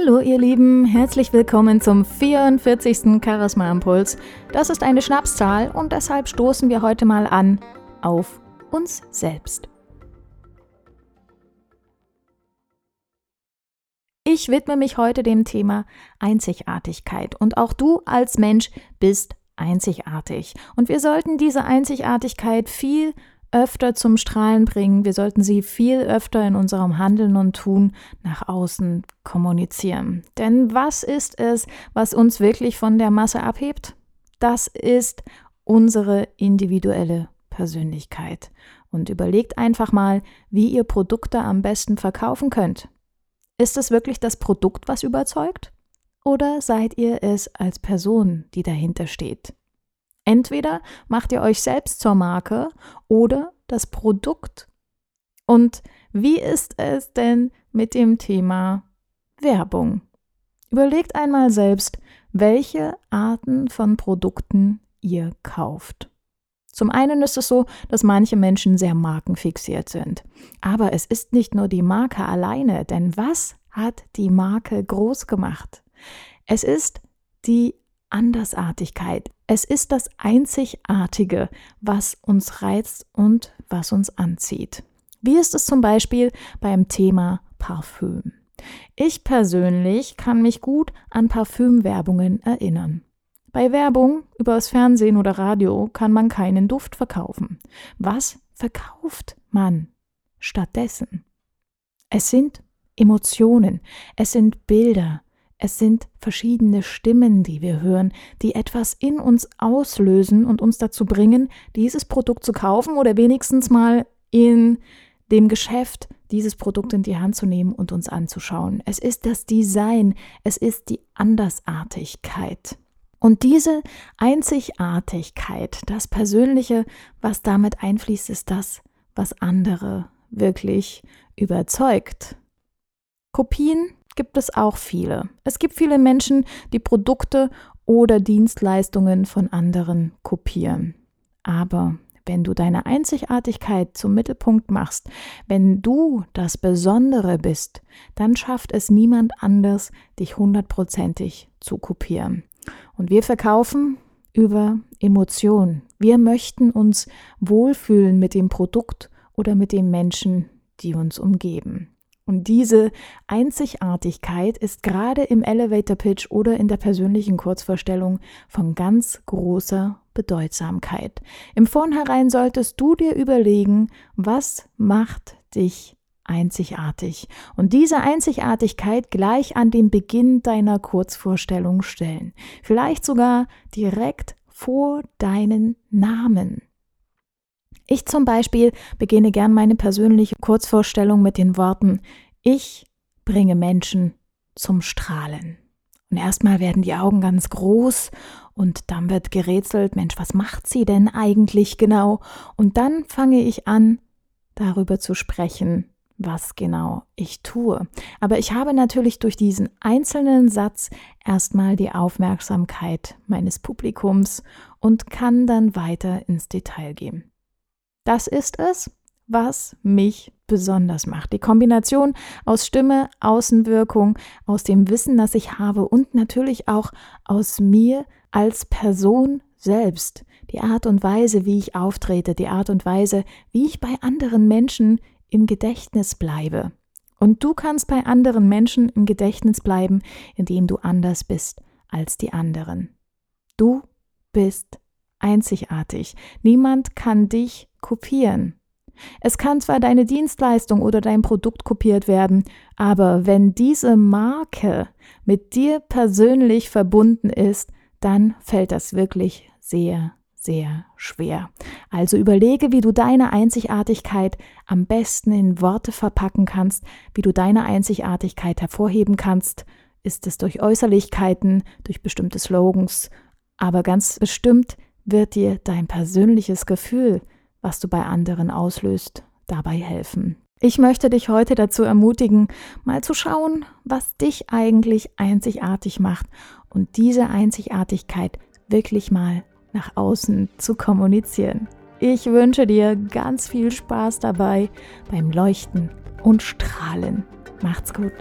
Hallo ihr Lieben, herzlich willkommen zum 44. Charisma Impuls. Das ist eine Schnapszahl und deshalb stoßen wir heute mal an auf uns selbst. Ich widme mich heute dem Thema Einzigartigkeit und auch du als Mensch bist einzigartig und wir sollten diese Einzigartigkeit viel öfter zum Strahlen bringen. Wir sollten sie viel öfter in unserem Handeln und Tun nach außen kommunizieren. Denn was ist es, was uns wirklich von der Masse abhebt? Das ist unsere individuelle Persönlichkeit. Und überlegt einfach mal, wie ihr Produkte am besten verkaufen könnt. Ist es wirklich das Produkt, was überzeugt? Oder seid ihr es als Person, die dahinter steht? Entweder macht ihr euch selbst zur Marke oder das Produkt. Und wie ist es denn mit dem Thema Werbung? Überlegt einmal selbst, welche Arten von Produkten ihr kauft. Zum einen ist es so, dass manche Menschen sehr markenfixiert sind. Aber es ist nicht nur die Marke alleine, denn was hat die Marke groß gemacht? Es ist die Andersartigkeit. Es ist das Einzigartige, was uns reizt und was uns anzieht. Wie ist es zum Beispiel beim Thema Parfüm? Ich persönlich kann mich gut an Parfümwerbungen erinnern. Bei Werbung übers Fernsehen oder Radio kann man keinen Duft verkaufen. Was verkauft man stattdessen? Es sind Emotionen, es sind Bilder, es sind verschiedene Stimmen, die wir hören, die etwas in uns auslösen und uns dazu bringen, dieses Produkt zu kaufen oder wenigstens mal in dem Geschäft dieses Produkt in die Hand zu nehmen und uns anzuschauen. Es ist das Design, es ist die Andersartigkeit. Und diese Einzigartigkeit, das Persönliche, was damit einfließt, ist das, was andere wirklich überzeugt. Kopien gibt es auch viele. Es gibt viele Menschen, die Produkte oder Dienstleistungen von anderen kopieren. Aber wenn du deine Einzigartigkeit zum Mittelpunkt machst, wenn du das Besondere bist, dann schafft es niemand anders, dich hundertprozentig zu kopieren. Und wir verkaufen über Emotionen. Wir möchten uns wohlfühlen mit dem Produkt oder mit den Menschen, die uns umgeben. Und diese Einzigartigkeit ist gerade im Elevator Pitch oder in der persönlichen Kurzvorstellung von ganz großer Bedeutsamkeit. Im Vornherein solltest du dir überlegen, was macht dich einzigartig und diese Einzigartigkeit gleich an den Beginn deiner Kurzvorstellung stellen. Vielleicht sogar direkt vor deinen Namen. Ich zum Beispiel beginne gern meine persönliche Kurzvorstellung mit den Worten Ich bringe Menschen zum Strahlen. Und erstmal werden die Augen ganz groß und dann wird gerätselt, Mensch, was macht sie denn eigentlich genau? Und dann fange ich an, darüber zu sprechen, was genau ich tue. Aber ich habe natürlich durch diesen einzelnen Satz erstmal die Aufmerksamkeit meines Publikums und kann dann weiter ins Detail gehen. Das ist es, was mich besonders macht. Die Kombination aus Stimme, Außenwirkung, aus dem Wissen, das ich habe und natürlich auch aus mir als Person selbst. Die Art und Weise, wie ich auftrete, die Art und Weise, wie ich bei anderen Menschen im Gedächtnis bleibe. Und du kannst bei anderen Menschen im Gedächtnis bleiben, indem du anders bist als die anderen. Du bist einzigartig. Niemand kann dich kopieren. Es kann zwar deine Dienstleistung oder dein Produkt kopiert werden, aber wenn diese Marke mit dir persönlich verbunden ist, dann fällt das wirklich sehr, sehr schwer. Also überlege, wie du deine Einzigartigkeit am besten in Worte verpacken kannst, wie du deine Einzigartigkeit hervorheben kannst. Ist es durch Äußerlichkeiten, durch bestimmte Slogans, aber ganz bestimmt wird dir dein persönliches Gefühl, was du bei anderen auslöst, dabei helfen. Ich möchte dich heute dazu ermutigen, mal zu schauen, was dich eigentlich einzigartig macht und diese Einzigartigkeit wirklich mal nach außen zu kommunizieren. Ich wünsche dir ganz viel Spaß dabei beim Leuchten und Strahlen. Macht's gut.